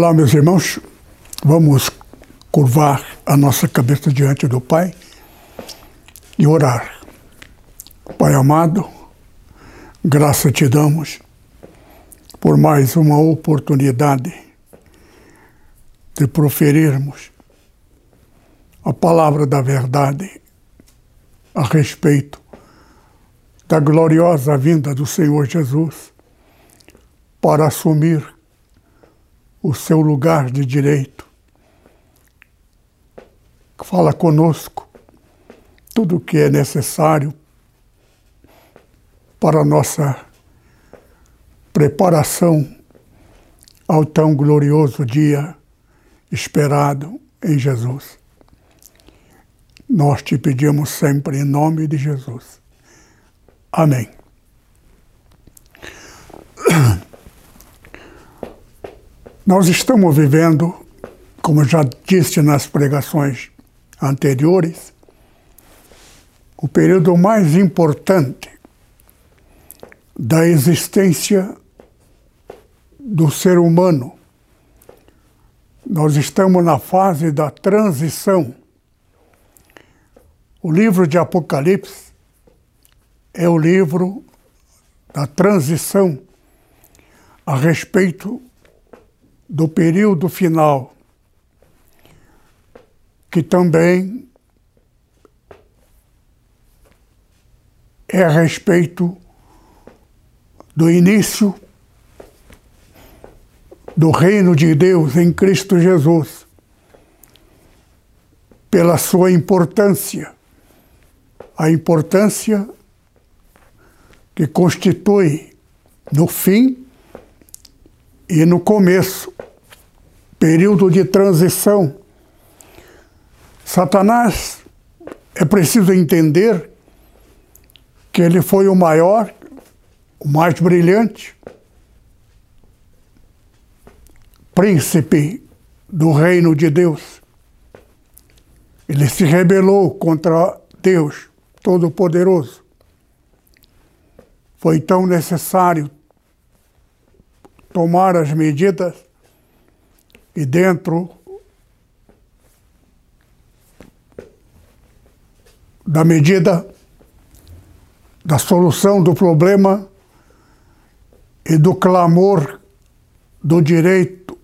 Olá, meus irmãos. Vamos curvar a nossa cabeça diante do Pai e orar. Pai amado, graça te damos por mais uma oportunidade de proferirmos a palavra da verdade a respeito da gloriosa vinda do Senhor Jesus para assumir o seu lugar de direito. Fala conosco tudo o que é necessário para a nossa preparação ao tão glorioso dia esperado em Jesus. Nós te pedimos sempre em nome de Jesus. Amém. Nós estamos vivendo, como já disse nas pregações anteriores, o período mais importante da existência do ser humano. Nós estamos na fase da transição. O livro de Apocalipse é o livro da transição a respeito do período final, que também é a respeito do início do reino de Deus em Cristo Jesus, pela sua importância, a importância que constitui no fim e no começo, período de transição, Satanás é preciso entender que ele foi o maior, o mais brilhante príncipe do reino de Deus. Ele se rebelou contra Deus Todo-Poderoso. Foi tão necessário tomar as medidas e dentro da medida da solução do problema e do clamor do direito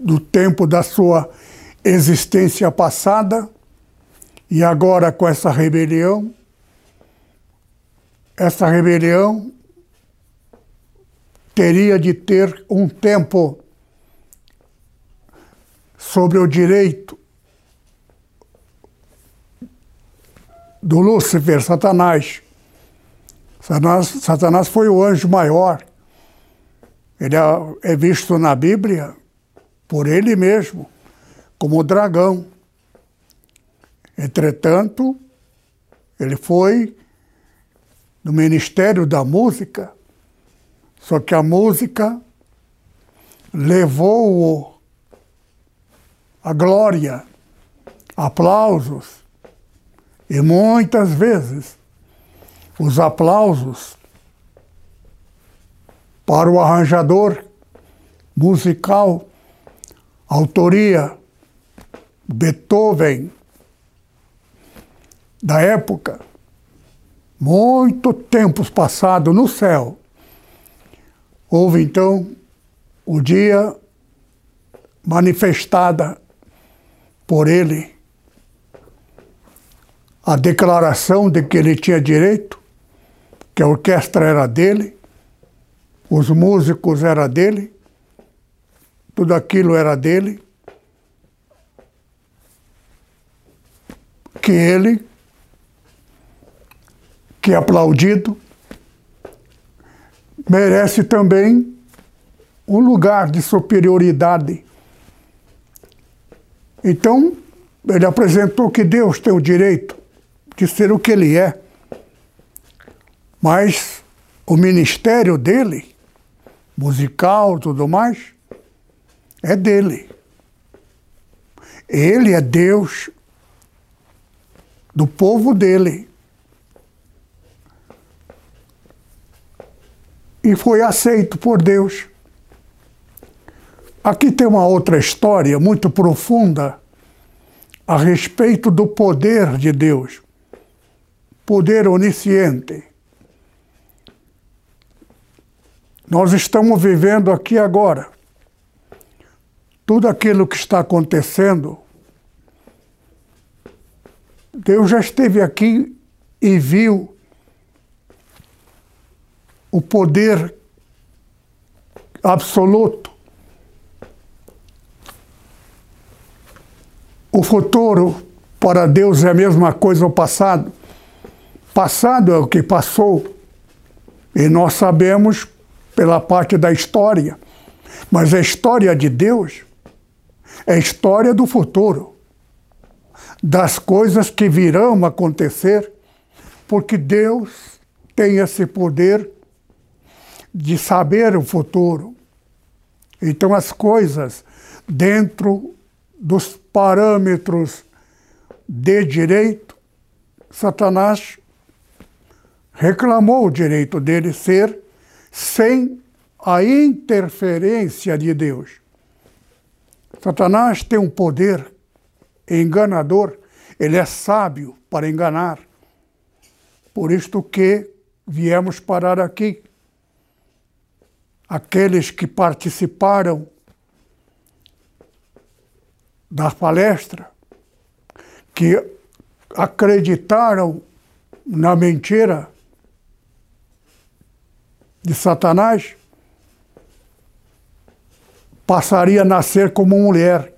do tempo da sua existência passada. E agora com essa rebelião, essa rebelião teria de ter um tempo sobre o direito do Lúcifer, Satanás. Satanás. Satanás foi o anjo maior. Ele é, é visto na Bíblia por ele mesmo como dragão. Entretanto, ele foi no ministério da música só que a música levou-o a glória, aplausos, e muitas vezes os aplausos para o arranjador musical, autoria Beethoven, da época, muito tempos passados no céu, Houve então o dia manifestada por ele a declaração de que ele tinha direito, que a orquestra era dele, os músicos era dele, tudo aquilo era dele, que ele, que aplaudido, merece também um lugar de superioridade. Então, ele apresentou que Deus tem o direito de ser o que ele é. Mas o ministério dele, musical tudo mais, é dele. Ele é Deus do povo dele. E foi aceito por Deus. Aqui tem uma outra história muito profunda a respeito do poder de Deus, poder onisciente. Nós estamos vivendo aqui agora. Tudo aquilo que está acontecendo, Deus já esteve aqui e viu o poder absoluto O futuro para Deus é a mesma coisa o passado. Passado é o que passou. E nós sabemos pela parte da história. Mas a história de Deus é a história do futuro. Das coisas que virão acontecer, porque Deus tem esse poder de saber o futuro. Então as coisas dentro dos parâmetros de direito, Satanás reclamou o direito dele ser sem a interferência de Deus. Satanás tem um poder enganador, ele é sábio para enganar. Por isto que viemos parar aqui. Aqueles que participaram da palestra que acreditaram na mentira de Satanás passaria a nascer como mulher.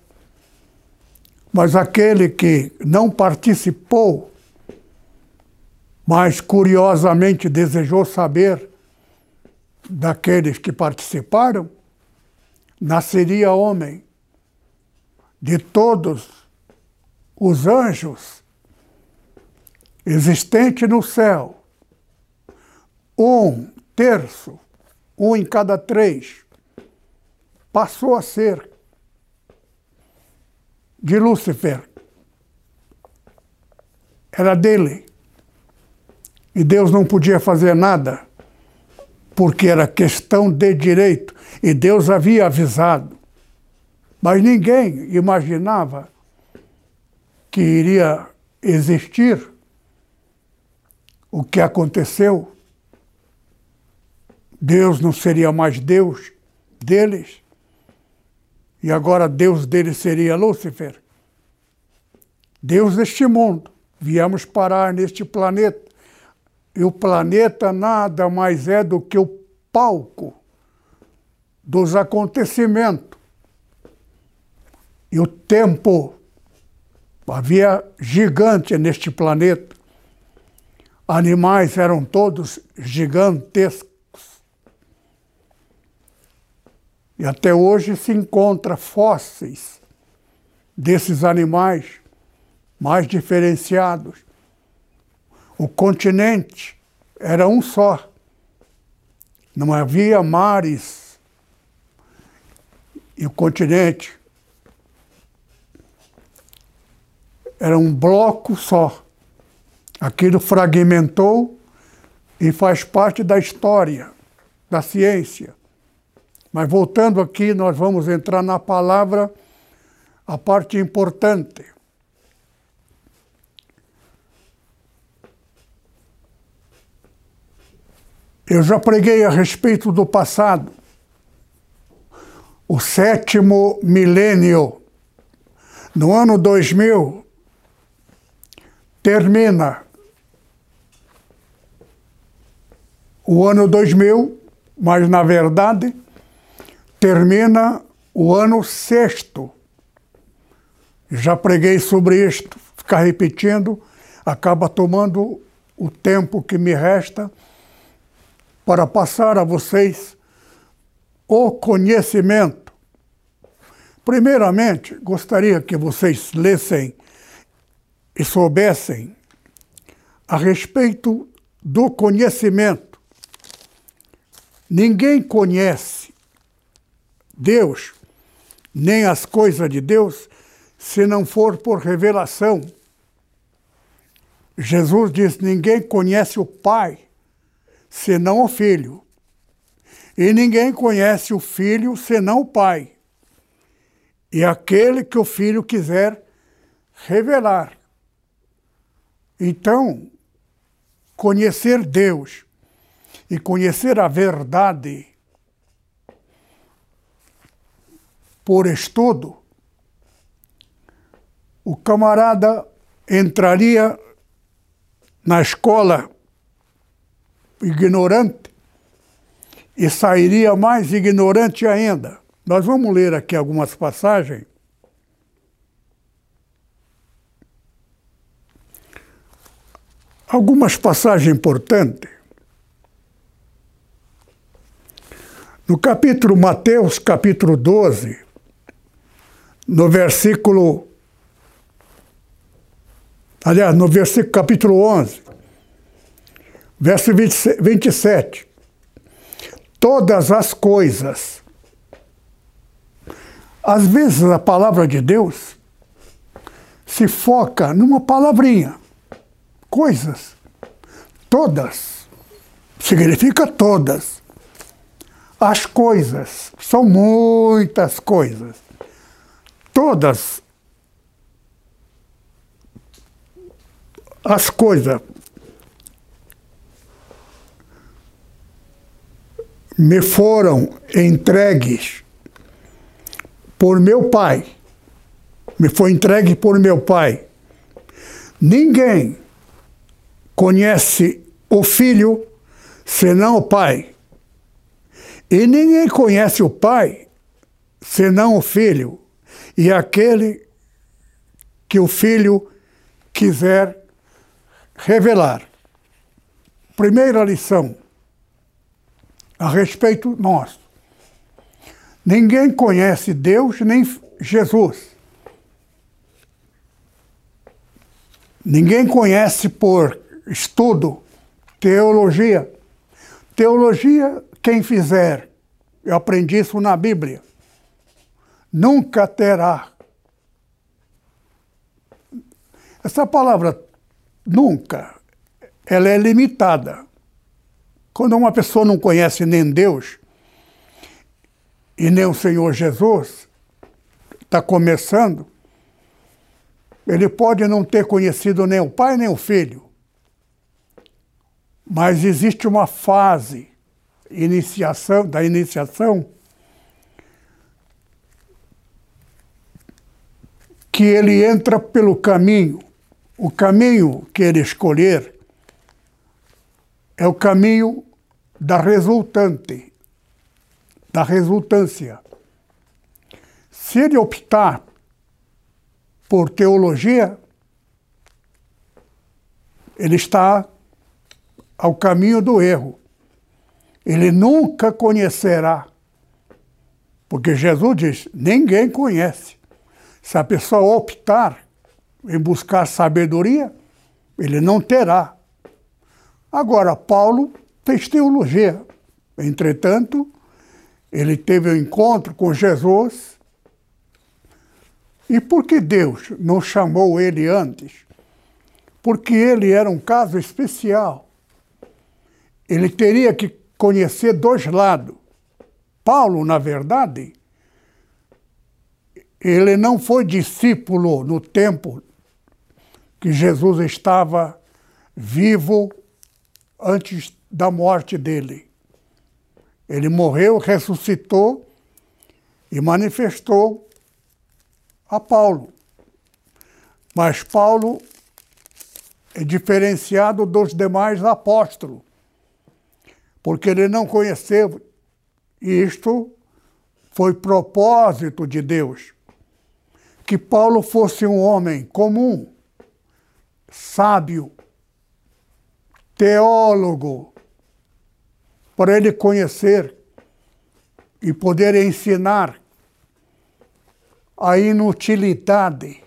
Mas aquele que não participou, mas curiosamente desejou saber daqueles que participaram, nasceria homem de todos os anjos existentes no céu, um terço, um em cada três, passou a ser de Lúcifer. Era dele. E Deus não podia fazer nada, porque era questão de direito. E Deus havia avisado. Mas ninguém imaginava que iria existir o que aconteceu. Deus não seria mais Deus deles, e agora Deus deles seria Lúcifer. Deus deste mundo. Viemos parar neste planeta. E o planeta nada mais é do que o palco dos acontecimentos e o tempo. Havia gigante neste planeta. Animais eram todos gigantescos. E até hoje se encontra fósseis desses animais mais diferenciados. O continente era um só. Não havia mares. E o continente era um bloco só. Aquilo fragmentou e faz parte da história, da ciência. Mas voltando aqui, nós vamos entrar na palavra, a parte importante. Eu já preguei a respeito do passado. O sétimo milênio. No ano 2000, termina o ano 2000, mas na verdade termina o ano sexto. Já preguei sobre isto, ficar repetindo acaba tomando o tempo que me resta para passar a vocês o conhecimento. Primeiramente, gostaria que vocês lessem e soubessem a respeito do conhecimento. Ninguém conhece Deus, nem as coisas de Deus, se não for por revelação. Jesus diz: ninguém conhece o Pai, senão o Filho. E ninguém conhece o Filho, senão o Pai. E aquele que o Filho quiser revelar. Então, conhecer Deus e conhecer a verdade por estudo, o camarada entraria na escola ignorante e sairia mais ignorante ainda. Nós vamos ler aqui algumas passagens algumas passagens importantes. No capítulo Mateus, capítulo 12, no versículo. Aliás, no versículo capítulo 11, verso 27. Todas as coisas. Às vezes a palavra de Deus se foca numa palavrinha coisas. Todas. Significa todas. As coisas. São muitas coisas. Todas. As coisas. Me foram entregues por meu pai. Me foi entregue por meu pai. Ninguém conhece o filho senão o pai. E ninguém conhece o pai senão o filho, e aquele que o filho quiser revelar. Primeira lição a respeito nosso. Ninguém conhece Deus nem Jesus. Ninguém conhece por estudo, teologia. Teologia, quem fizer, eu aprendi isso na Bíblia, nunca terá. Essa palavra nunca, ela é limitada. Quando uma pessoa não conhece nem Deus e nem o Senhor Jesus, está começando, ele pode não ter conhecido nem o Pai nem o Filho, mas existe uma fase iniciação, da iniciação que ele entra pelo caminho. O caminho que ele escolher é o caminho da resultante, da resultância. Se ele optar por teologia, ele está ao caminho do erro. Ele nunca conhecerá. Porque Jesus diz: ninguém conhece. Se a pessoa optar em buscar sabedoria, ele não terá. Agora, Paulo fez teologia. Entretanto, ele teve um encontro com Jesus. E por que Deus não chamou ele antes? Porque ele era um caso especial ele teria que conhecer dois lados. Paulo, na verdade, ele não foi discípulo no tempo que Jesus estava vivo antes da morte dele. Ele morreu, ressuscitou e manifestou a Paulo. Mas Paulo é diferenciado dos demais apóstolos porque ele não conheceu. Isto foi propósito de Deus. Que Paulo fosse um homem comum, sábio, teólogo, para ele conhecer e poder ensinar a inutilidade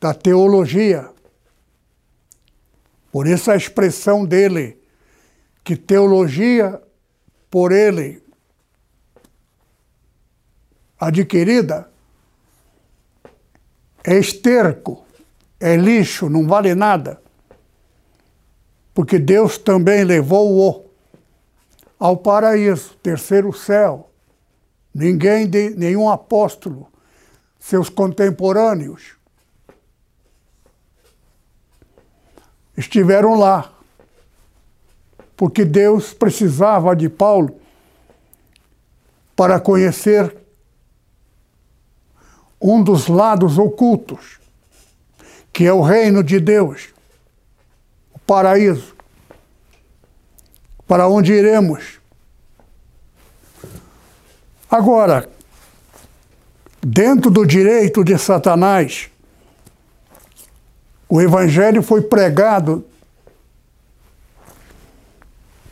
da teologia. Por isso a expressão dele, que teologia por ele adquirida é esterco, é lixo, não vale nada. Porque Deus também levou-o ao paraíso, terceiro céu. Ninguém, de, nenhum apóstolo, seus contemporâneos, estiveram lá. Porque Deus precisava de Paulo para conhecer um dos lados ocultos, que é o reino de Deus, paraíso, para onde iremos. Agora, dentro do direito de Satanás, o Evangelho foi pregado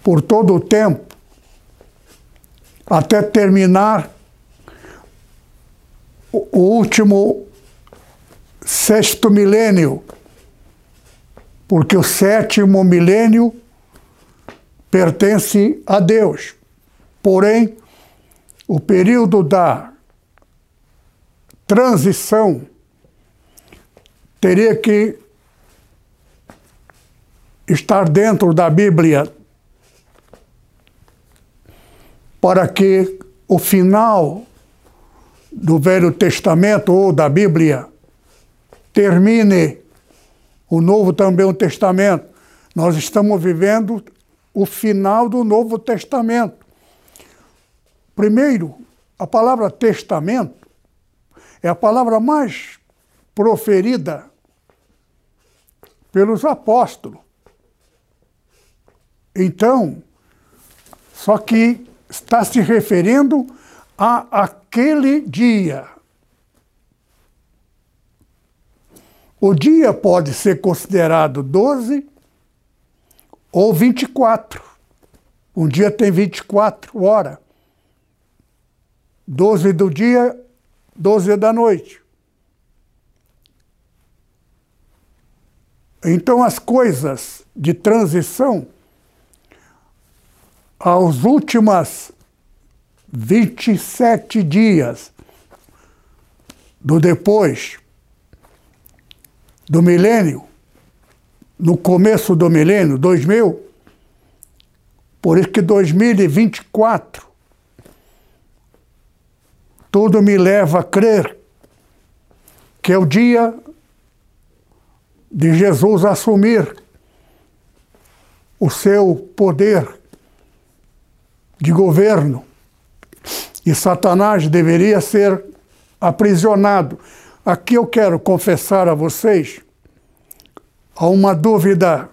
por todo o tempo, até terminar o último sexto milênio, porque o sétimo milênio pertence a Deus. Porém, o período da transição teria que estar dentro da Bíblia para que o final do Velho Testamento ou da Bíblia termine o Novo também o Testamento. Nós estamos vivendo o final do Novo Testamento. Primeiro, a palavra testamento é a palavra mais proferida pelos apóstolos. Então, só que está se referindo a aquele dia. O dia pode ser considerado 12 ou 24. Um dia tem 24 horas. 12 do dia, 12 da noite. Então, as coisas de transição, as últimas 27 dias do depois do milênio, no começo do milênio, 2000, por isso que 2024, tudo me leva a crer que é o dia de Jesus assumir o seu poder de governo e Satanás deveria ser aprisionado. Aqui eu quero confessar a vocês há uma dúvida.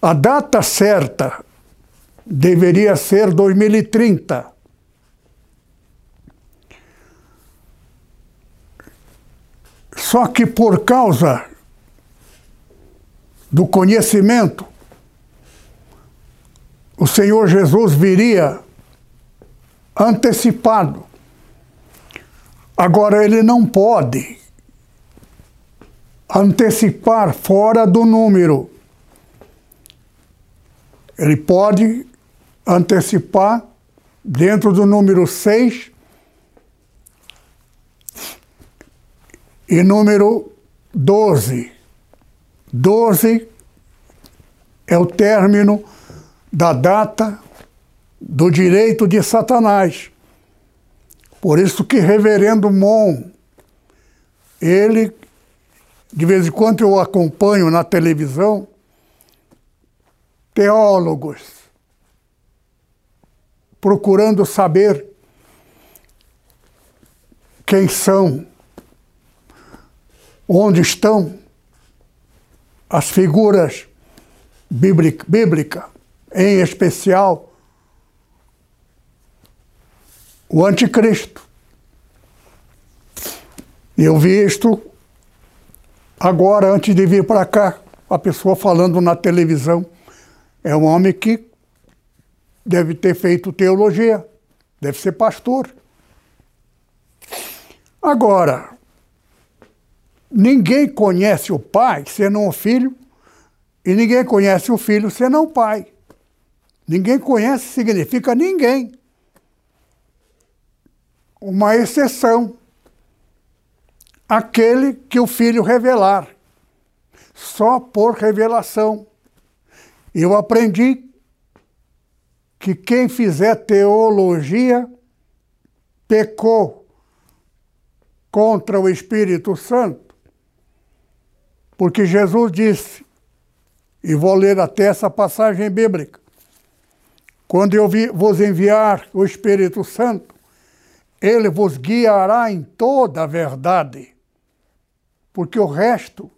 A data certa deveria ser 2030. Só que por causa do conhecimento, o Senhor Jesus viria antecipado. Agora, ele não pode antecipar fora do número. Ele pode antecipar dentro do número 6 e número 12. 12 é o término da data do direito de Satanás. Por isso que Reverendo Mon, ele, de vez em quando eu acompanho na televisão, teólogos, procurando saber quem são, onde estão as figuras bíblicas, bíblica, em especial o anticristo. Eu vi isto agora, antes de vir para cá, a pessoa falando na televisão. É um homem que deve ter feito teologia, deve ser pastor. Agora, ninguém conhece o pai senão o filho, e ninguém conhece o filho senão o pai. Ninguém conhece significa ninguém. Uma exceção. Aquele que o filho revelar. Só por revelação. Eu aprendi que quem fizer teologia pecou contra o Espírito Santo, porque Jesus disse, e vou ler até essa passagem bíblica, quando eu vos enviar o Espírito Santo, ele vos guiará em toda a verdade, porque o resto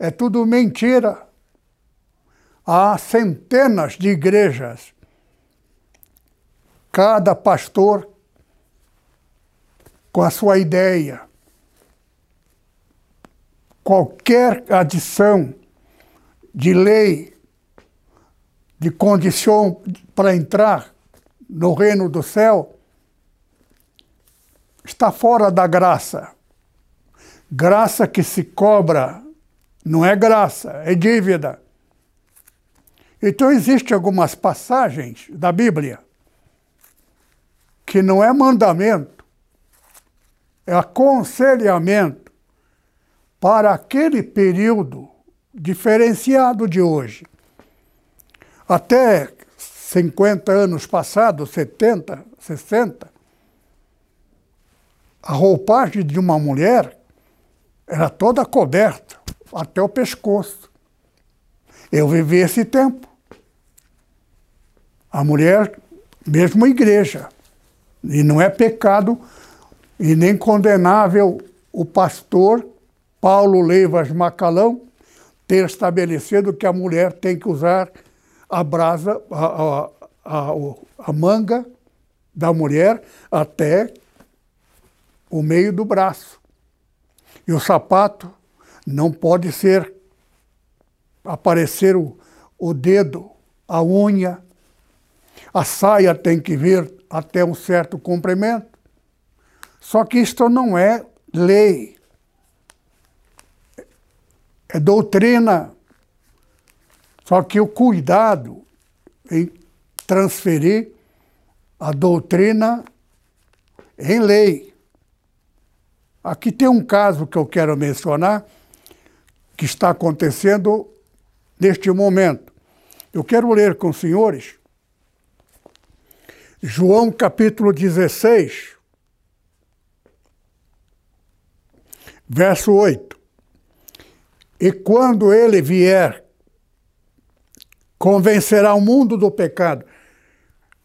é tudo mentira. Há centenas de igrejas cada pastor com a sua ideia. Qualquer adição de lei, de condição para entrar no reino do céu, está fora da graça. Graça que se cobra não é graça, é dívida. Então existem algumas passagens da Bíblia que não é mandamento, é aconselhamento para aquele período diferenciado de hoje. Até 50 anos passados, 70, 60, a roupagem de uma mulher era toda coberta, até o pescoço. Eu vivi esse tempo. A mulher, mesmo igreja, e não é pecado e nem condenável o pastor Paulo Leivas Macalão ter estabelecido que a mulher tem que usar a brasa, a, a, a, a manga da mulher até o meio do braço. E o sapato não pode ser aparecer o, o dedo, a unha. A saia tem que vir até um certo comprimento. Só que isto não é lei, é doutrina. Só que o cuidado em transferir a doutrina em lei. Aqui tem um caso que eu quero mencionar que está acontecendo neste momento. Eu quero ler com os senhores João capítulo 16, verso 8. E quando ele vier, convencerá o mundo do pecado.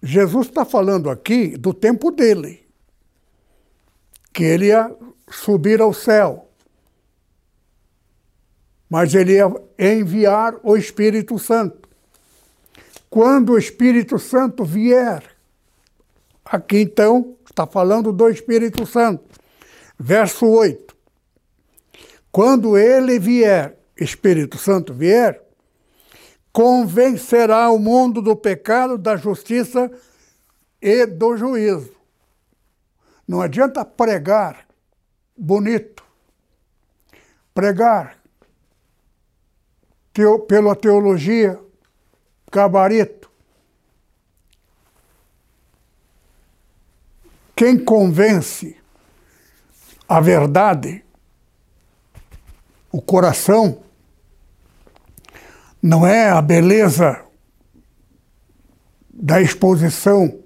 Jesus está falando aqui do tempo dele, que ele ia subir ao céu, mas ele ia enviar o Espírito Santo. Quando o Espírito Santo vier, Aqui então está falando do Espírito Santo. Verso 8. Quando ele vier, Espírito Santo vier, convencerá o mundo do pecado, da justiça e do juízo. Não adianta pregar bonito, pregar teo, pela teologia, gabarito, Quem convence a verdade, o coração, não é a beleza da exposição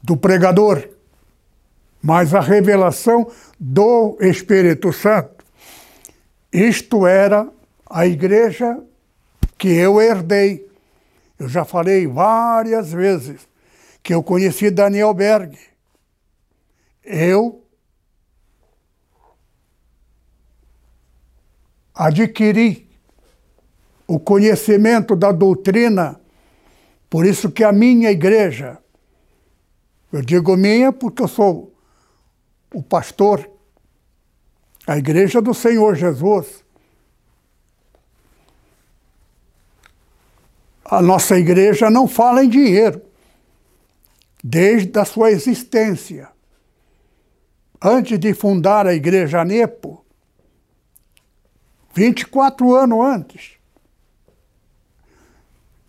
do pregador, mas a revelação do Espírito Santo. Isto era a igreja que eu herdei. Eu já falei várias vezes que eu conheci Daniel Berg eu adquiri o conhecimento da doutrina, por isso que a minha igreja, eu digo minha porque eu sou o pastor, a igreja do Senhor Jesus. A nossa igreja não fala em dinheiro, desde a sua existência. Antes de fundar a Igreja Nepo, 24 anos antes,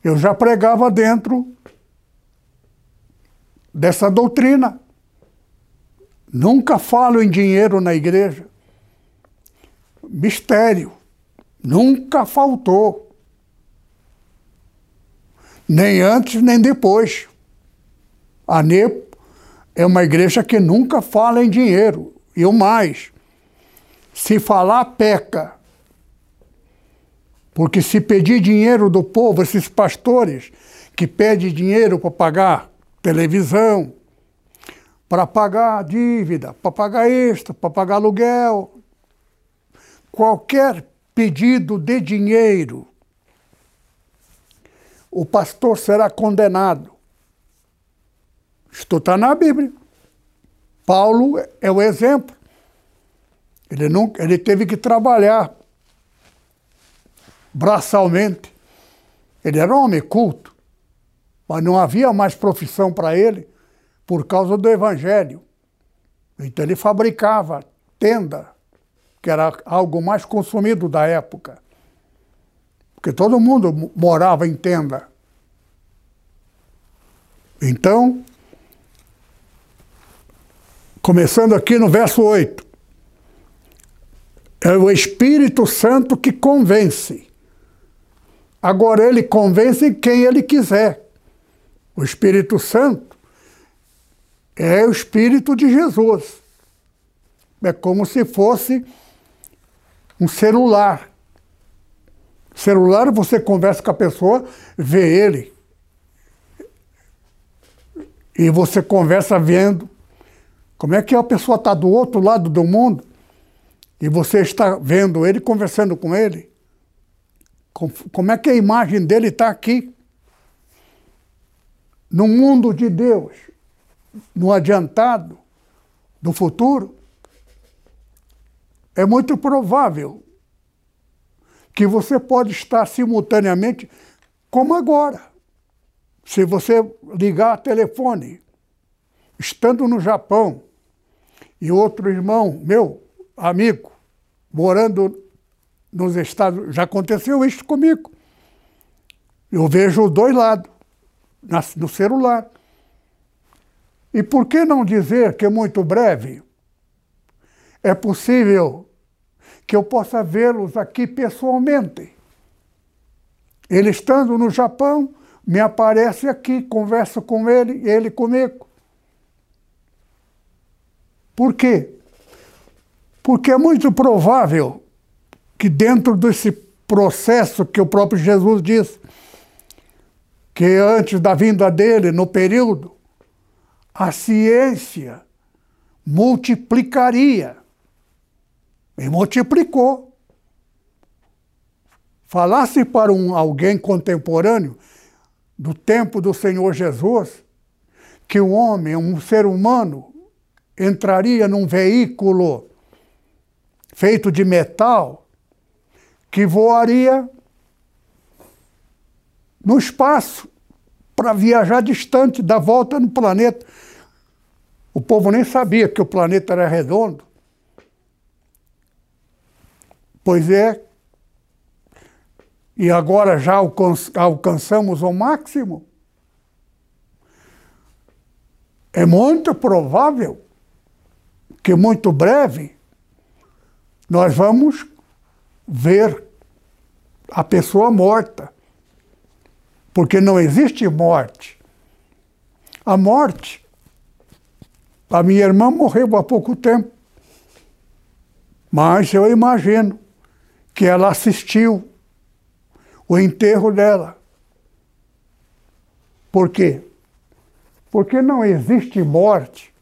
eu já pregava dentro dessa doutrina. Nunca falo em dinheiro na igreja. Mistério. Nunca faltou. Nem antes, nem depois. A NEPO é uma igreja que nunca fala em dinheiro. E o mais, se falar, peca. Porque se pedir dinheiro do povo, esses pastores que pedem dinheiro para pagar televisão, para pagar dívida, para pagar extra, para pagar aluguel, qualquer pedido de dinheiro, o pastor será condenado. Isto está na Bíblia. Paulo é o exemplo. Ele, não, ele teve que trabalhar braçalmente. Ele era um homem culto, mas não havia mais profissão para ele por causa do Evangelho. Então ele fabricava tenda, que era algo mais consumido da época. Porque todo mundo morava em tenda. Então, começando aqui no verso 8. É o Espírito Santo que convence. Agora, ele convence quem ele quiser. O Espírito Santo é o Espírito de Jesus. É como se fosse um celular. Celular, você conversa com a pessoa, vê ele. E você conversa vendo. Como é que a pessoa está do outro lado do mundo e você está vendo ele, conversando com ele? Como é que a imagem dele está aqui? No mundo de Deus, no adiantado do futuro, é muito provável que você pode estar simultaneamente como agora. Se você ligar telefone, estando no Japão, e outro irmão meu, amigo, morando nos Estados já aconteceu isso comigo. Eu vejo os dois lados no celular. E por que não dizer que é muito breve? É possível que eu possa vê-los aqui pessoalmente. Ele estando no Japão, me aparece aqui, converso com ele, ele comigo. Por quê? Porque é muito provável que dentro desse processo que o próprio Jesus disse, que antes da vinda dele, no período, a ciência multiplicaria. E multiplicou. Falasse para um, alguém contemporâneo do tempo do Senhor Jesus que um homem, um ser humano, entraria num veículo feito de metal que voaria no espaço para viajar distante, dar volta no planeta. O povo nem sabia que o planeta era redondo. Pois é, e agora já alcançamos o máximo. É muito provável que muito breve nós vamos ver a pessoa morta. Porque não existe morte. A morte. A minha irmã morreu há pouco tempo. Mas eu imagino que ela assistiu o enterro dela. Por quê? Porque não existe morte.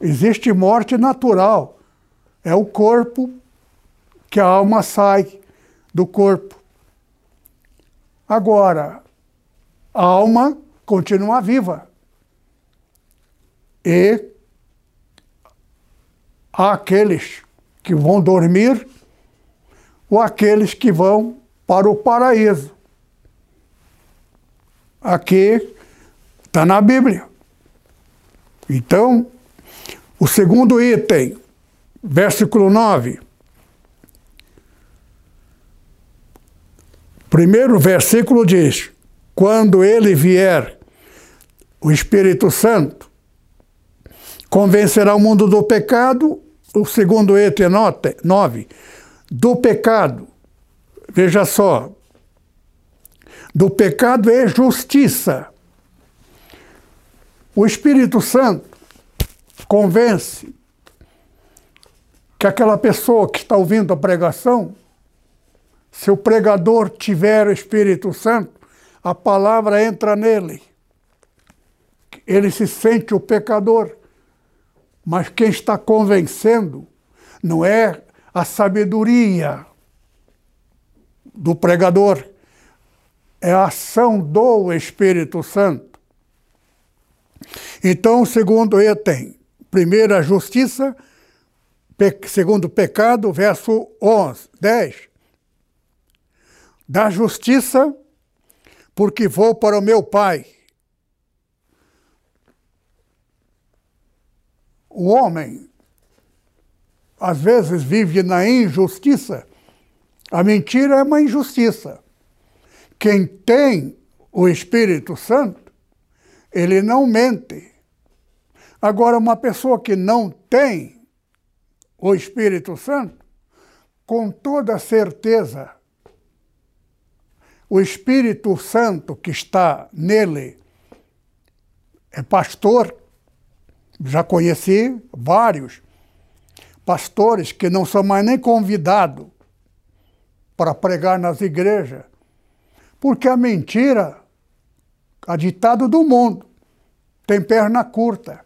Existe morte natural. É o corpo que a alma sai do corpo. Agora, a alma continua viva. E aqueles que vão dormir ou aqueles que vão para o paraíso. Aqui está na Bíblia. Então, o segundo item, versículo 9. Primeiro versículo diz: Quando ele vier, o Espírito Santo, convencerá o mundo do pecado. O segundo item, nota, 9. Do pecado. Veja só. Do pecado é justiça. O Espírito Santo convence que aquela pessoa que está ouvindo a pregação, se o pregador tiver o Espírito Santo, a palavra entra nele. Ele se sente o pecador. Mas quem está convencendo não é a sabedoria do pregador, é a ação do Espírito Santo. Então, segundo ele tem, primeiro a justiça, pe, segundo pecado, verso 11, 10. Da justiça, porque vou para o meu Pai. O homem, às vezes, vive na injustiça. A mentira é uma injustiça. Quem tem o Espírito Santo ele não mente. Agora, uma pessoa que não tem o Espírito Santo, com toda certeza, o Espírito Santo que está nele é pastor. Já conheci vários pastores que não são mais nem convidados para pregar nas igrejas, porque a mentira a ditado do mundo. Tem perna curta.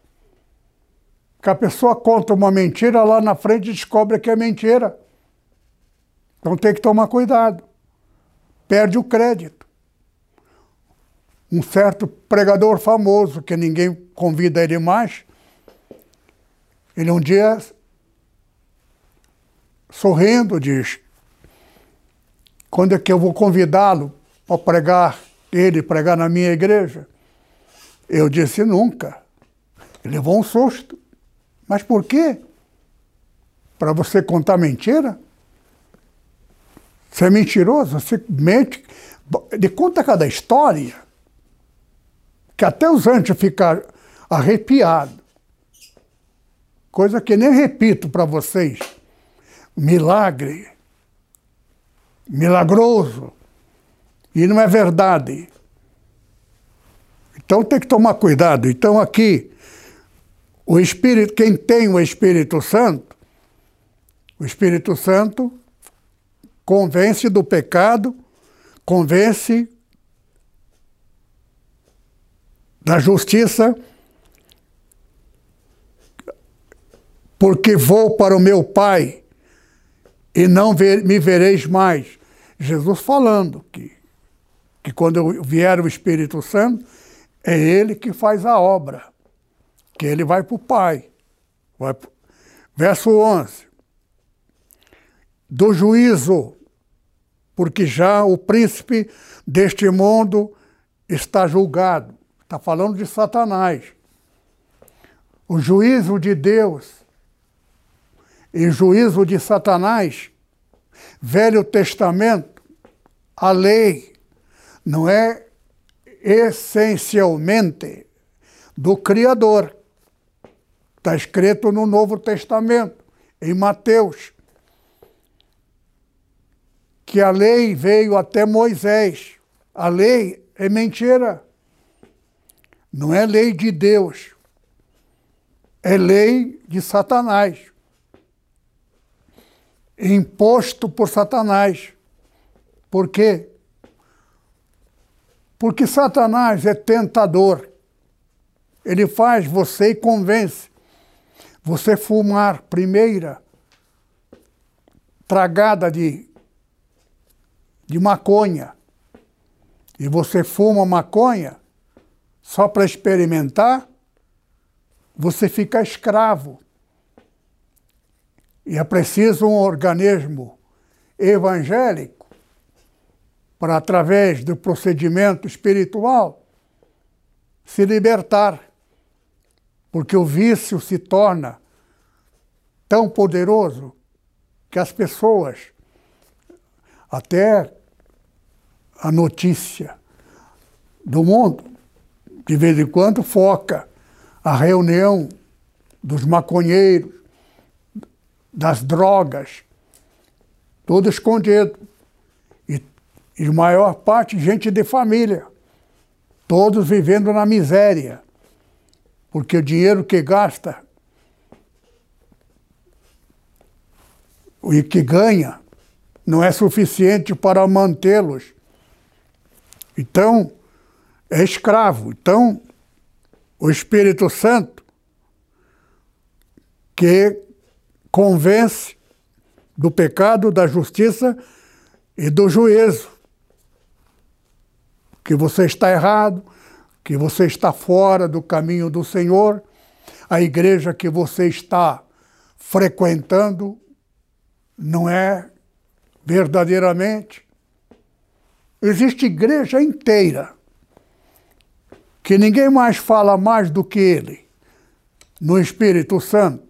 Que a pessoa conta uma mentira lá na frente descobre que é mentira. Então tem que tomar cuidado. Perde o crédito. Um certo pregador famoso, que ninguém convida ele mais, ele um dia, sorrindo, diz: Quando é que eu vou convidá-lo para pregar ele pregar na minha igreja? Eu disse nunca. Ele levou um susto. Mas por quê? Para você contar mentira? Você é mentiroso, você mente. Ele conta cada história que até os anjos ficam arrepiados. Coisa que nem repito para vocês. Milagre. Milagroso. E não é verdade. Então tem que tomar cuidado. Então aqui, o Espírito, quem tem o Espírito Santo, o Espírito Santo convence do pecado, convence da justiça, porque vou para o meu Pai e não ver, me vereis mais. Jesus falando que que quando vier o Espírito Santo, é ele que faz a obra, que ele vai para o Pai. Vai pro... Verso 11. Do juízo, porque já o príncipe deste mundo está julgado. Está falando de Satanás. O juízo de Deus e juízo de Satanás, Velho Testamento, a lei, não é essencialmente do Criador. Está escrito no Novo Testamento, em Mateus, que a lei veio até Moisés. A lei é mentira. Não é lei de Deus. É lei de Satanás. Imposto por Satanás. Por quê? Porque Satanás é tentador. Ele faz você e convence. Você fumar primeira tragada de, de maconha e você fuma maconha só para experimentar, você fica escravo. E é preciso um organismo evangélico para, através do procedimento espiritual, se libertar. Porque o vício se torna tão poderoso que as pessoas, até a notícia do mundo, de vez em quando foca a reunião dos maconheiros, das drogas, tudo escondido. E, e maior parte gente de família, todos vivendo na miséria, porque o dinheiro que gasta e que ganha não é suficiente para mantê-los. Então, é escravo. Então, o Espírito Santo que convence do pecado, da justiça e do juízo. Que você está errado, que você está fora do caminho do Senhor, a igreja que você está frequentando não é verdadeiramente. Existe igreja inteira que ninguém mais fala mais do que ele no Espírito Santo.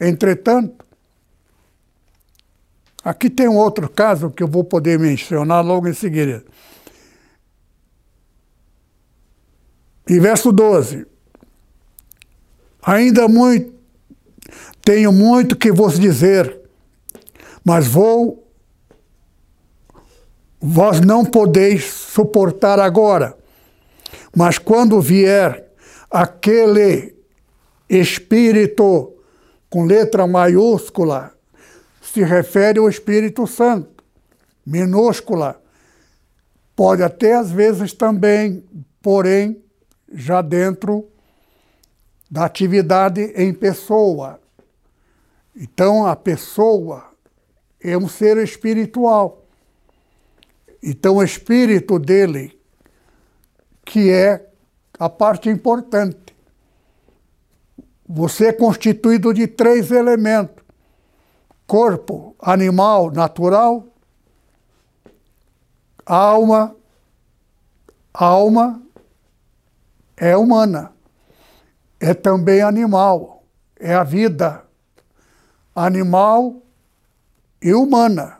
Entretanto, aqui tem um outro caso que eu vou poder mencionar logo em seguida. E verso 12. Ainda muito, tenho muito que vos dizer, mas vou, vós não podeis suportar agora. Mas quando vier aquele Espírito com letra maiúscula, se refere ao Espírito Santo. Minúscula, pode até às vezes também, porém, já dentro da atividade em pessoa. Então, a pessoa é um ser espiritual. Então, o espírito dele, que é a parte importante. Você é constituído de três elementos: corpo, animal, natural, alma, alma é humana, é também animal, é a vida animal e humana.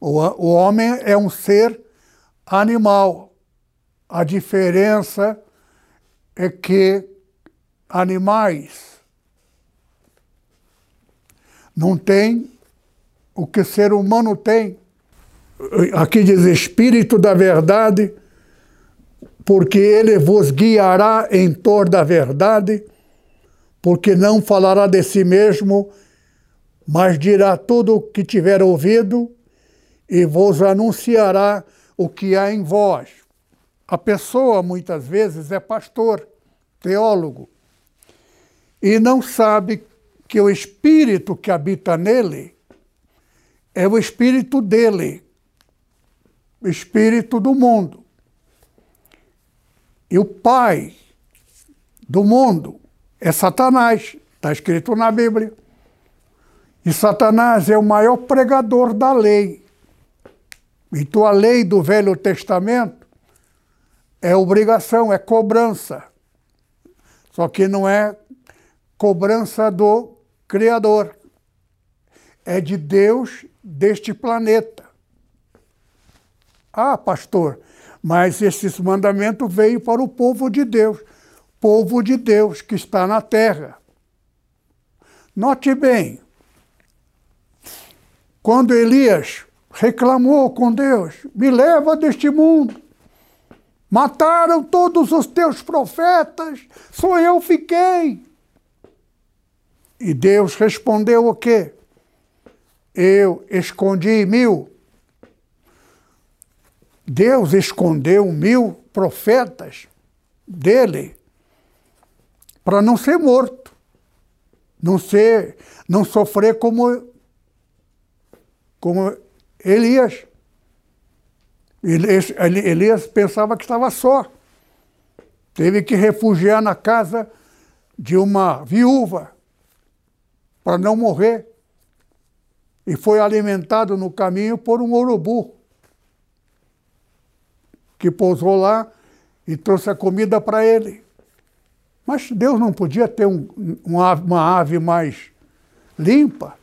O, o homem é um ser animal. A diferença é que animais não têm o que ser humano tem. Aqui diz Espírito da Verdade, porque ele vos guiará em toda a verdade, porque não falará de si mesmo, mas dirá tudo o que tiver ouvido e vos anunciará o que há em vós. A pessoa, muitas vezes, é pastor, teólogo, e não sabe que o espírito que habita nele é o espírito dele, o espírito do mundo. E o pai do mundo é Satanás, está escrito na Bíblia. E Satanás é o maior pregador da lei. Então a lei do Velho Testamento é obrigação, é cobrança. Só que não é cobrança do Criador. É de Deus deste planeta. Ah, pastor, mas esse mandamento veio para o povo de Deus, povo de Deus que está na terra. Note bem, quando Elias reclamou com Deus: Me leva deste mundo. Mataram todos os teus profetas, só eu fiquei. E Deus respondeu o quê? Eu escondi mil. Deus escondeu mil profetas dele para não ser morto, não ser, não sofrer como como Elias. Elias pensava que estava só. Teve que refugiar na casa de uma viúva para não morrer. E foi alimentado no caminho por um urubu que pousou lá e trouxe a comida para ele. Mas Deus não podia ter um, uma ave mais limpa?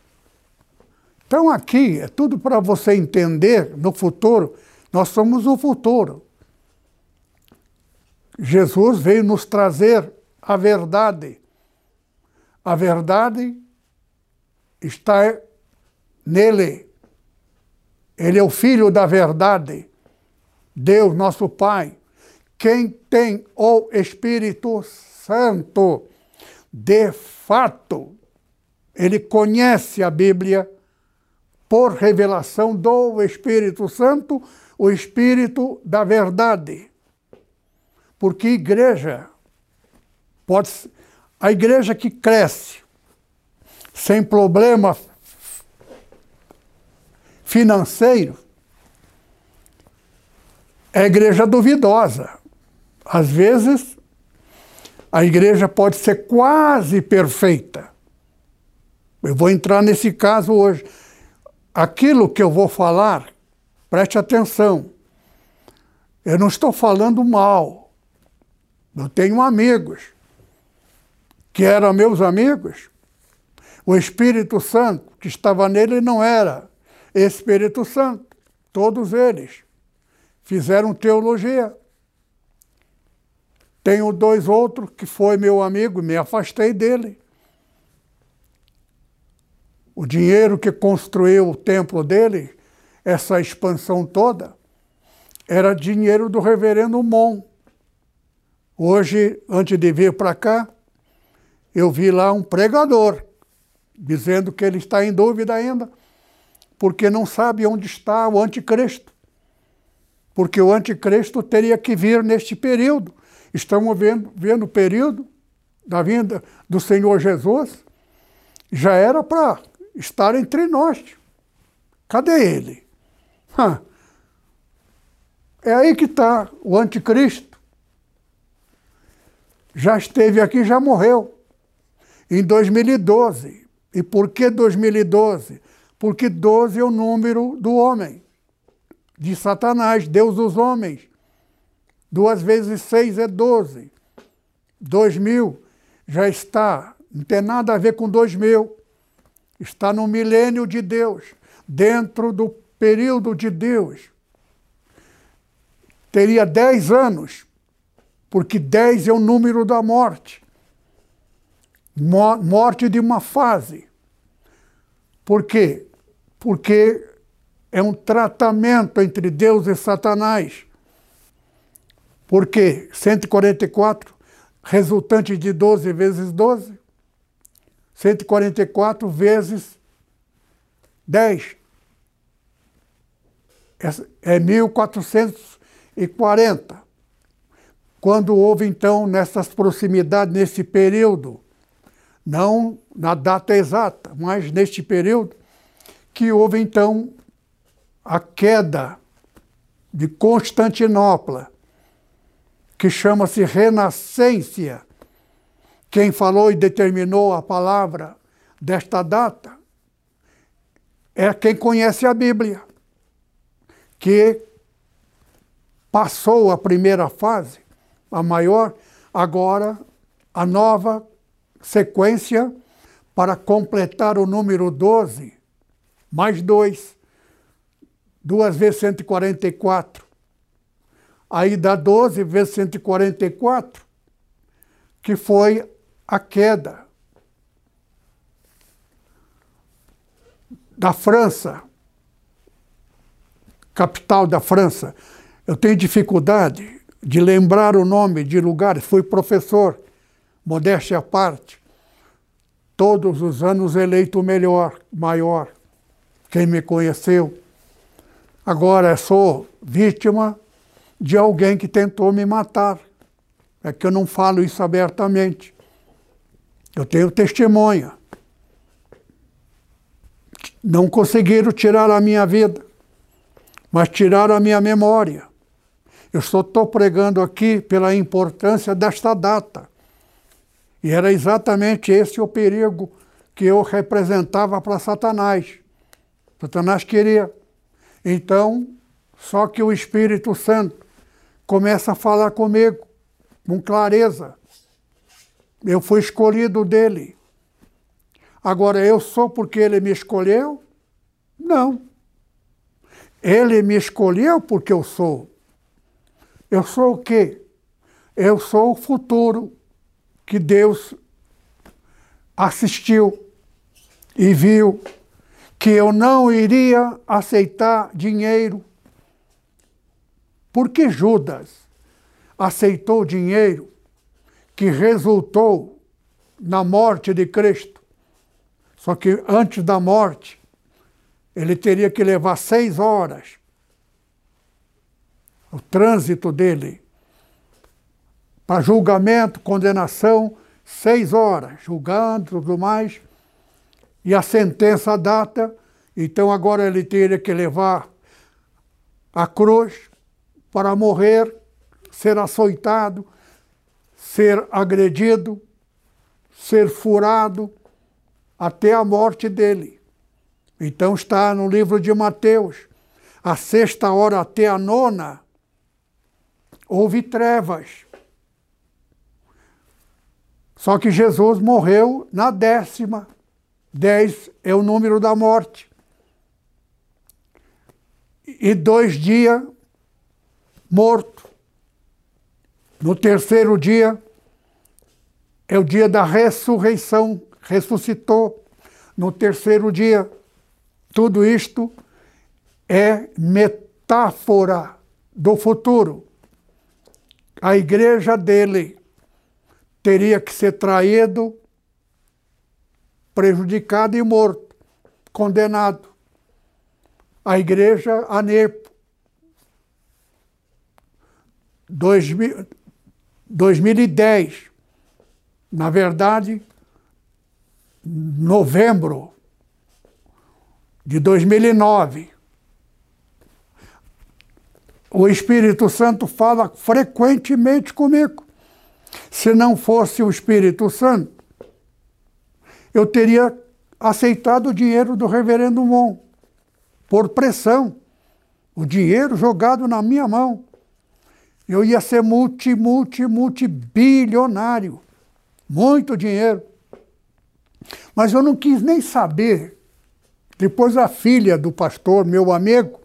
Então aqui é tudo para você entender no futuro, nós somos o futuro. Jesus veio nos trazer a verdade. A verdade está nele. Ele é o Filho da verdade. Deus, nosso Pai. Quem tem o Espírito Santo, de fato, ele conhece a Bíblia por revelação do Espírito Santo, o Espírito da verdade. Porque igreja pode a igreja que cresce sem problema financeiro é igreja duvidosa. Às vezes a igreja pode ser quase perfeita. Eu vou entrar nesse caso hoje aquilo que eu vou falar, preste atenção. Eu não estou falando mal. Eu tenho amigos que eram meus amigos. O Espírito Santo que estava nele não era Espírito Santo. Todos eles fizeram teologia. Tenho dois outros que foi meu amigo, me afastei dele. O dinheiro que construiu o templo dele, essa expansão toda, era dinheiro do reverendo Mon. Hoje, antes de vir para cá, eu vi lá um pregador dizendo que ele está em dúvida ainda, porque não sabe onde está o anticristo. Porque o anticristo teria que vir neste período. Estamos vendo, vendo o período da vinda do Senhor Jesus. Já era para estar entre nós. Cadê ele? É aí que está o anticristo. Já esteve aqui, já morreu. Em 2012. E por que 2012? Porque 12 é o número do homem, de Satanás, Deus dos homens. Duas vezes seis é 12. 2000 já está, não tem nada a ver com 2000 está no milênio de Deus, dentro do período de Deus. Teria dez anos, porque dez é o número da morte. Morte de uma fase. Por quê? Porque é um tratamento entre Deus e Satanás. Por quê? 144, resultante de 12 vezes 12. 144 vezes 10. É 1440. Quando houve, então, nessas proximidades, nesse período, não na data exata, mas neste período, que houve, então, a queda de Constantinopla, que chama-se Renascência. Quem falou e determinou a palavra desta data é quem conhece a Bíblia, que passou a primeira fase, a maior, agora a nova sequência para completar o número 12, mais dois, duas vezes 144. Aí dá 12 vezes 144, que foi a queda da França, capital da França. Eu tenho dificuldade de lembrar o nome de lugares. Fui professor, modéstia à parte. Todos os anos eleito o melhor, maior. Quem me conheceu. Agora sou vítima de alguém que tentou me matar. É que eu não falo isso abertamente. Eu tenho testemunha. Não conseguiram tirar a minha vida, mas tiraram a minha memória. Eu só estou pregando aqui pela importância desta data. E era exatamente esse o perigo que eu representava para Satanás. Satanás queria. Então, só que o Espírito Santo começa a falar comigo com clareza Eu fui escolhido dele. Agora, eu sou porque ele me escolheu? Não. Ele me escolheu porque eu sou. Eu sou o quê? Eu sou o futuro que Deus assistiu e viu que eu não iria aceitar dinheiro. Porque Judas aceitou dinheiro que resultou na morte de Cristo. Só que antes da morte, ele teria que levar seis horas o trânsito dele para julgamento, condenação, seis horas, julgando tudo mais, e a sentença data, então agora ele teria que levar a cruz para morrer, ser açoitado, ser agredido, ser furado, até a morte dele. Então está no livro de Mateus, a sexta hora até a nona, houve trevas. Só que Jesus morreu na décima. Dez é o número da morte. E dois dias morto. No terceiro dia é o dia da ressurreição ressuscitou no terceiro dia. Tudo isto é metáfora do futuro. A igreja dele teria que ser traído, prejudicado e morto, condenado. A igreja Anepo. 2010. Na verdade, novembro de 2009, o Espírito Santo fala frequentemente comigo. Se não fosse o Espírito Santo, eu teria aceitado o dinheiro do reverendo Mon, por pressão. O dinheiro jogado na minha mão. Eu ia ser multi, multi, multibilionário. Muito dinheiro. Mas eu não quis nem saber. Depois a filha do pastor, meu amigo,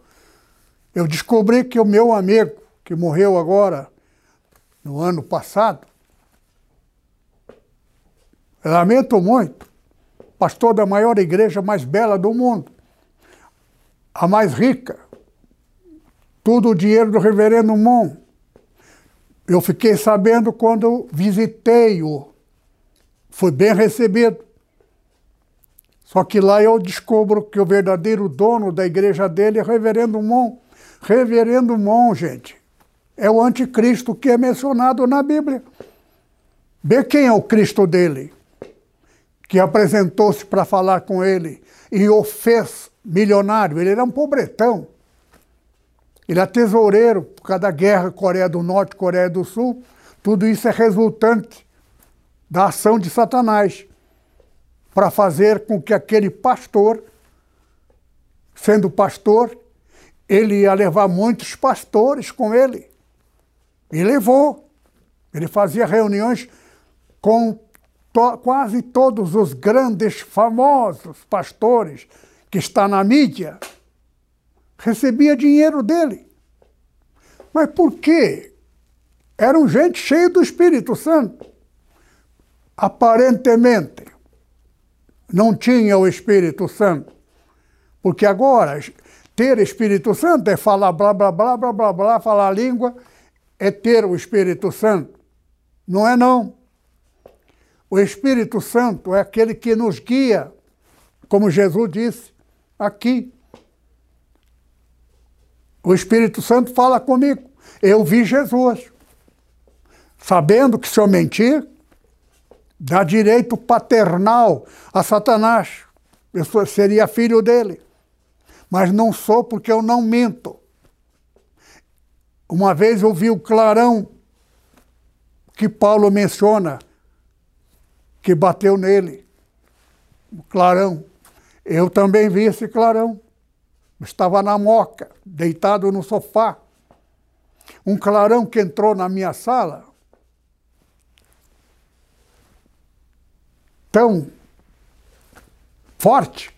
eu descobri que o meu amigo, que morreu agora, no ano passado, lamento muito, pastor da maior igreja mais bela do mundo, a mais rica, tudo o dinheiro do reverendo Mon. Eu fiquei sabendo quando visitei-o. Fui bem recebido. Só que lá eu descubro que o verdadeiro dono da igreja dele é Reverendo Mon. Reverendo Mon, gente, é o anticristo que é mencionado na Bíblia. Vê quem é o Cristo dele, que apresentou-se para falar com ele e o fez milionário. Ele era um pobretão. Ele é tesoureiro por causa da guerra Coreia do Norte, Coreia do Sul. Tudo isso é resultante da ação de Satanás para fazer com que aquele pastor, sendo pastor, ele ia levar muitos pastores com ele. E levou. Ele fazia reuniões com to quase todos os grandes, famosos pastores que está na mídia. Recebia dinheiro dele. Mas por quê? Eram gente cheia do Espírito Santo. Aparentemente não tinha o Espírito Santo. Porque agora, ter Espírito Santo é falar blá, blá, blá, blá, blá, blá, falar língua, é ter o Espírito Santo. Não é não. O Espírito Santo é aquele que nos guia, como Jesus disse aqui. O Espírito Santo fala comigo. Eu vi Jesus. Sabendo que se eu mentir, dá direito paternal a Satanás. Eu seria filho dele. Mas não sou porque eu não minto. Uma vez eu vi o clarão que Paulo menciona, que bateu nele. O clarão. Eu também vi esse clarão. Estava na moca, deitado no sofá. Um clarão que entrou na minha sala tão forte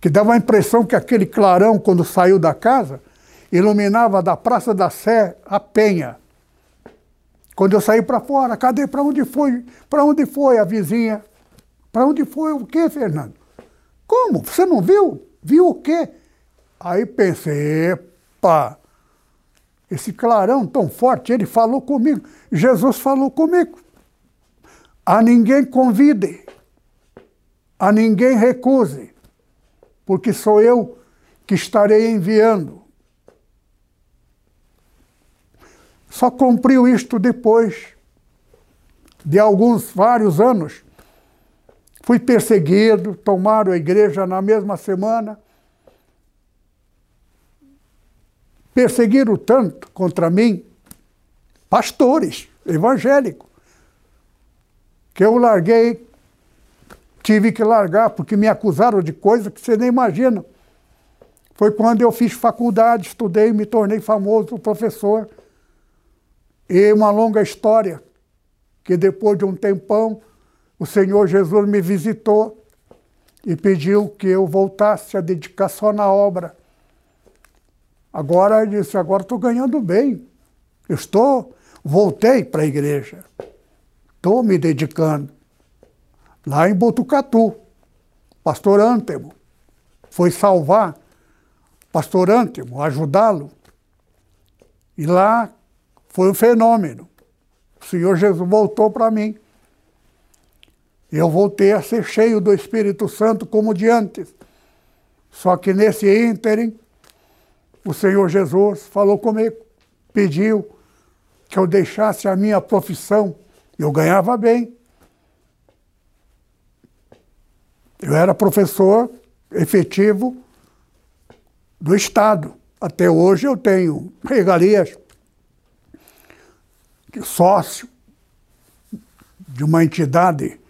que dava a impressão que aquele clarão, quando saiu da casa, iluminava da Praça da Sé a Penha. Quando eu saí para fora, cadê? Para onde foi? Para onde foi a vizinha? Para onde foi o quê, Fernando? Como? Você não viu? Viu o quê? Aí pensei, epa, esse clarão tão forte, ele falou comigo. Jesus falou comigo. A ninguém convide, a ninguém recuse, porque sou eu que estarei enviando. Só cumpriu isto depois de alguns, vários anos. Fui perseguido, tomaram a igreja na mesma semana. Perseguiram tanto contra mim, pastores evangélicos, que eu larguei, tive que largar, porque me acusaram de coisa que você nem imagina. Foi quando eu fiz faculdade, estudei, me tornei famoso professor. E uma longa história, que depois de um tempão, o Senhor Jesus me visitou e pediu que eu voltasse a dedicar só na obra. Agora ele disse, agora estou ganhando bem. Eu estou, voltei para a igreja. Estou me dedicando. Lá em Botucatu, pastor Antemo foi salvar pastor Antemo, ajudá-lo. E lá foi um fenômeno. O Senhor Jesus voltou para mim. Eu voltei a ser cheio do Espírito Santo como de antes. Só que nesse ínterim, o Senhor Jesus falou comigo, pediu que eu deixasse a minha profissão. Eu ganhava bem. Eu era professor efetivo do Estado. Até hoje eu tenho regalias, sócio de uma entidade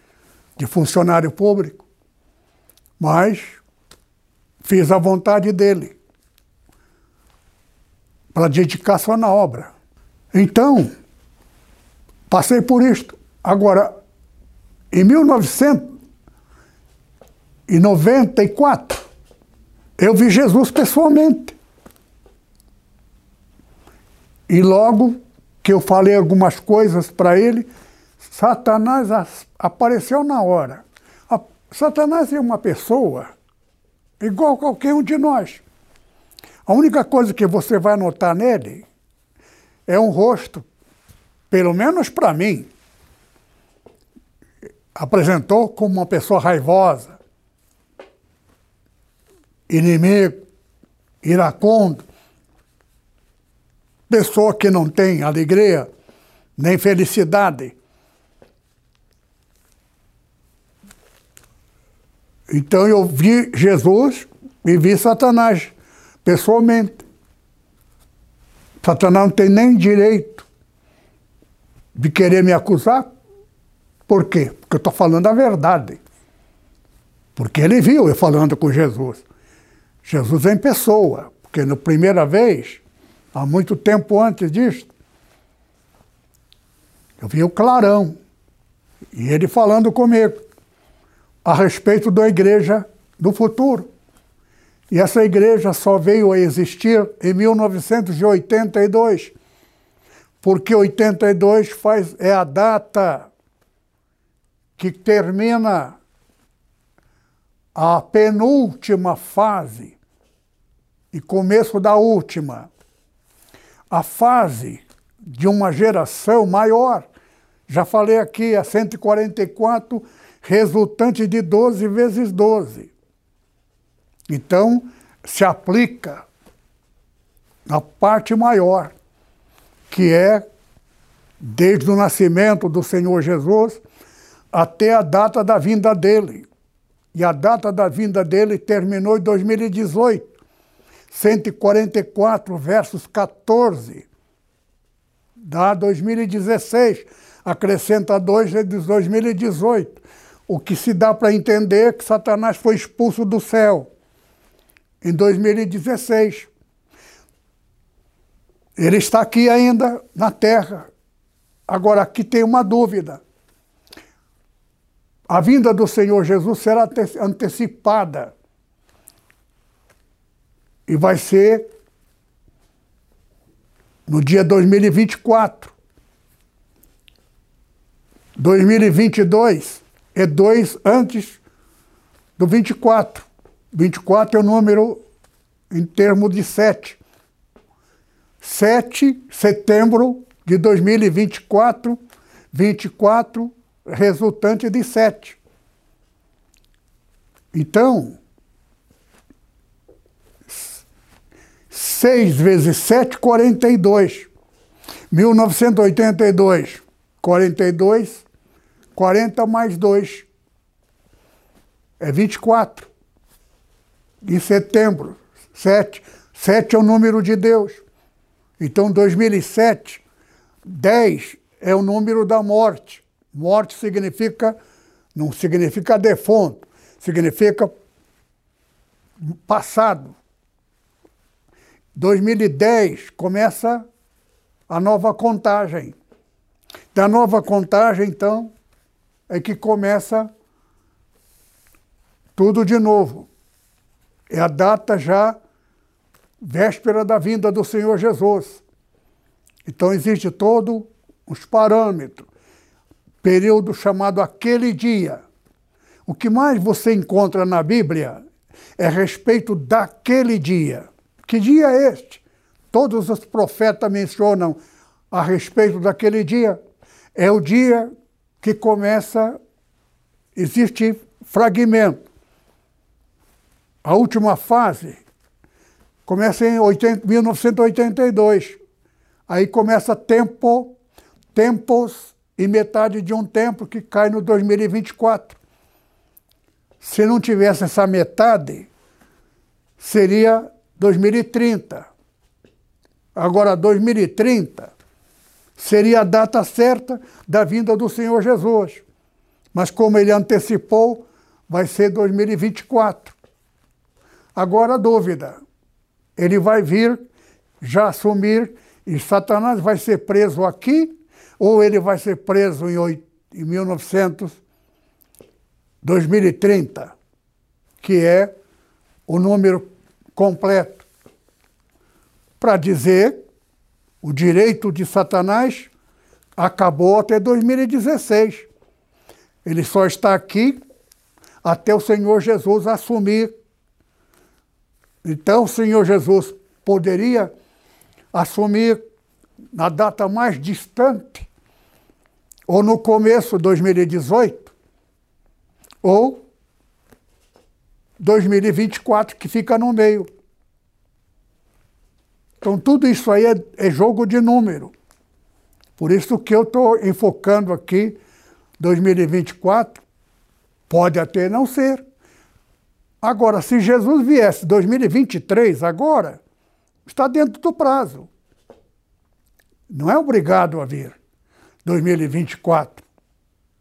de funcionário público, mas fiz a vontade dele para dedicar só na obra. Então, passei por isto. Agora, em 1994, eu vi Jesus pessoalmente. E logo que eu falei algumas coisas para ele, Satanás apareceu na hora. Satanás é uma pessoa igual a qualquer um de nós. A única coisa que você vai notar nele é um rosto, pelo menos para mim, apresentou como uma pessoa raivosa, inimigo, iracundo, pessoa que não tem alegria nem felicidade. Então eu vi Jesus e vi Satanás pessoalmente. Satanás não tem nem direito de querer me acusar. Por quê? Porque eu estou falando a verdade. Porque ele viu eu falando com Jesus. Jesus é em pessoa. Porque na primeira vez há muito tempo antes disso, eu vi o clarão, e ele falando comigo a respeito da igreja do futuro. E essa igreja só veio a existir em 1982, porque 82 faz, é a data que termina a penúltima fase e começo da última a fase de uma geração maior. Já falei aqui, a 144, resultante de 12 vezes 12. Então, se aplica na parte maior, que é desde o nascimento do Senhor Jesus até a data da vinda dele. E a data da vinda dele terminou em 2018. 144 versos 14, dá 2016, acrescenta 2 de 2018. O que se dá para entender é que Satanás foi expulso do céu em 2016. Ele está aqui ainda na terra. Agora, aqui tem uma dúvida. a vinda do Senhor Jesus será antecipada. E vai ser no dia 2024. 2022 é dois antes do 24. 24 é o número em termos de sete. 7 de setembro de 2024, 24 resultante de 7. Então, 6 vezes 7, 42. 1982, 42, 40 mais 2 é 24. Em setembro, 7. 7 é o número de Deus. Então, 2007, 10 é o número da morte. Morte significa, não significa defunto, significa passado. 2010 começa a nova contagem. Da nova contagem, então, é que começa tudo de novo. É a data já véspera da vinda do Senhor Jesus. Então existe todo os parâmetros, período chamado aquele dia. O que mais você encontra na Bíblia é respeito daquele dia. Que dia é este? Todos os profetas mencionam a respeito daquele dia. É o dia que começa, existe fragmento. A última fase começa em 80, 1982. Aí começa tempo, tempos e metade de um tempo que cai no 2024. Se não tivesse essa metade, seria 2030. Agora, 2030 seria a data certa da vinda do Senhor Jesus. Mas como ele antecipou, vai ser 2024. Agora a dúvida: ele vai vir já assumir e Satanás vai ser preso aqui ou ele vai ser preso em, em 1900, 2030, que é o número completo, para dizer o direito de Satanás acabou até 2016. Ele só está aqui até o Senhor Jesus assumir. Então, o Senhor Jesus poderia assumir na data mais distante, ou no começo de 2018, ou 2024, que fica no meio. Então, tudo isso aí é, é jogo de número. Por isso que eu estou enfocando aqui 2024, pode até não ser. Agora, se Jesus viesse 2023, agora, está dentro do prazo. Não é obrigado a vir 2024.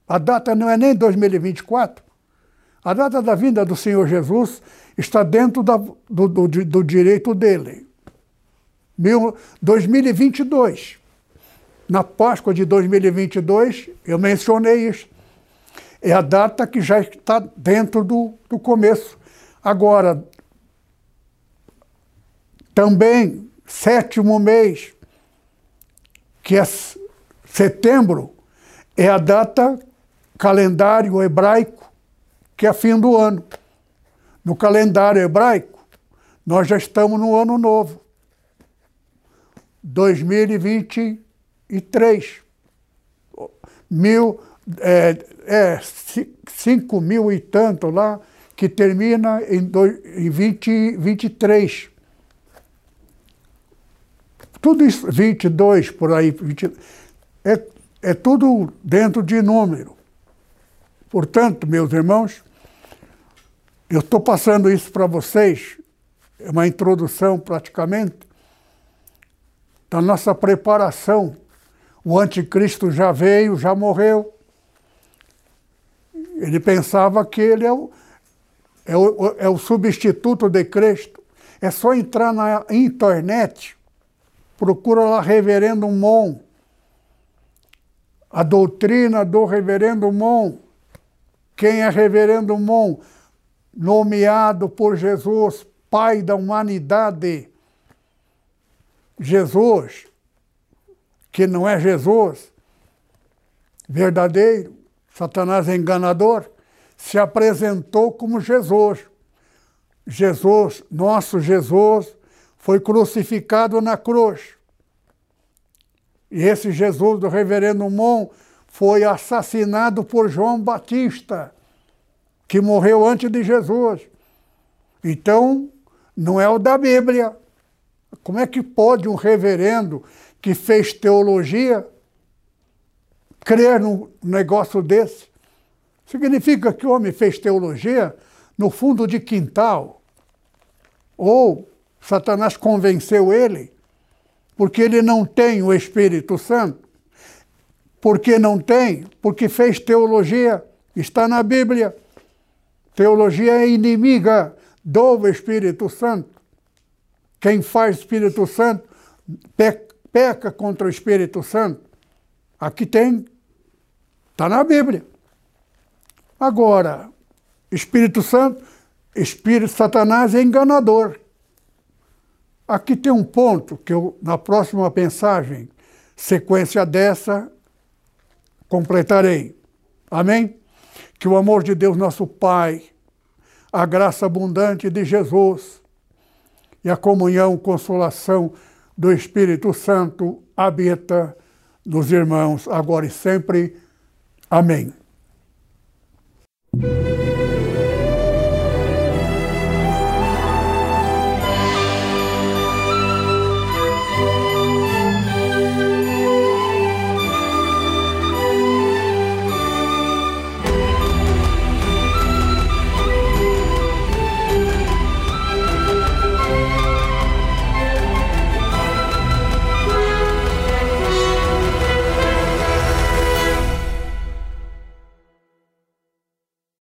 A data não é nem 2024. A data da vinda do Senhor Jesus está dentro da, do, do, do direito dele. 2022. Na Páscoa de 2022, eu mencionei isso. É a data que já está dentro do, do começo. Agora, também, sétimo mês, que é setembro, é a data calendário hebraico, que é fim do ano. No calendário hebraico, nós já estamos no ano novo. 2023. Mil, é, é, cinco mil e tanto lá, que termina em, dois, em 20, 23. Tudo isso, 22 por aí, 20, é, é tudo dentro de número. Portanto, meus irmãos, eu estou passando isso para vocês, é uma introdução praticamente, da nossa preparação. O anticristo já veio, já morreu. Ele pensava que ele é o, é o, é o substituto de Cristo. É só entrar na internet, procura lá Reverendo Mon, a doutrina do Reverendo Mon. Quem é reverendo Mon, nomeado por Jesus, Pai da humanidade. Jesus, que não é Jesus, verdadeiro, Satanás é enganador, se apresentou como Jesus. Jesus, nosso Jesus, foi crucificado na cruz. E esse Jesus do reverendo Mon foi assassinado por João Batista, que morreu antes de Jesus. Então, não é o da Bíblia. Como é que pode um reverendo que fez teologia crer num negócio desse? Significa que o homem fez teologia no fundo de quintal. Ou Satanás convenceu ele, porque ele não tem o Espírito Santo. Por que não tem? Porque fez teologia, está na Bíblia. Teologia é inimiga do Espírito Santo. Quem faz Espírito Santo peca contra o Espírito Santo. Aqui tem, está na Bíblia. Agora, Espírito Santo, Espírito Satanás é enganador. Aqui tem um ponto que eu, na próxima mensagem, sequência dessa, completarei. Amém? que o amor de Deus, nosso Pai, a graça abundante de Jesus e a comunhão, consolação do Espírito Santo habita nos irmãos agora e sempre. Amém.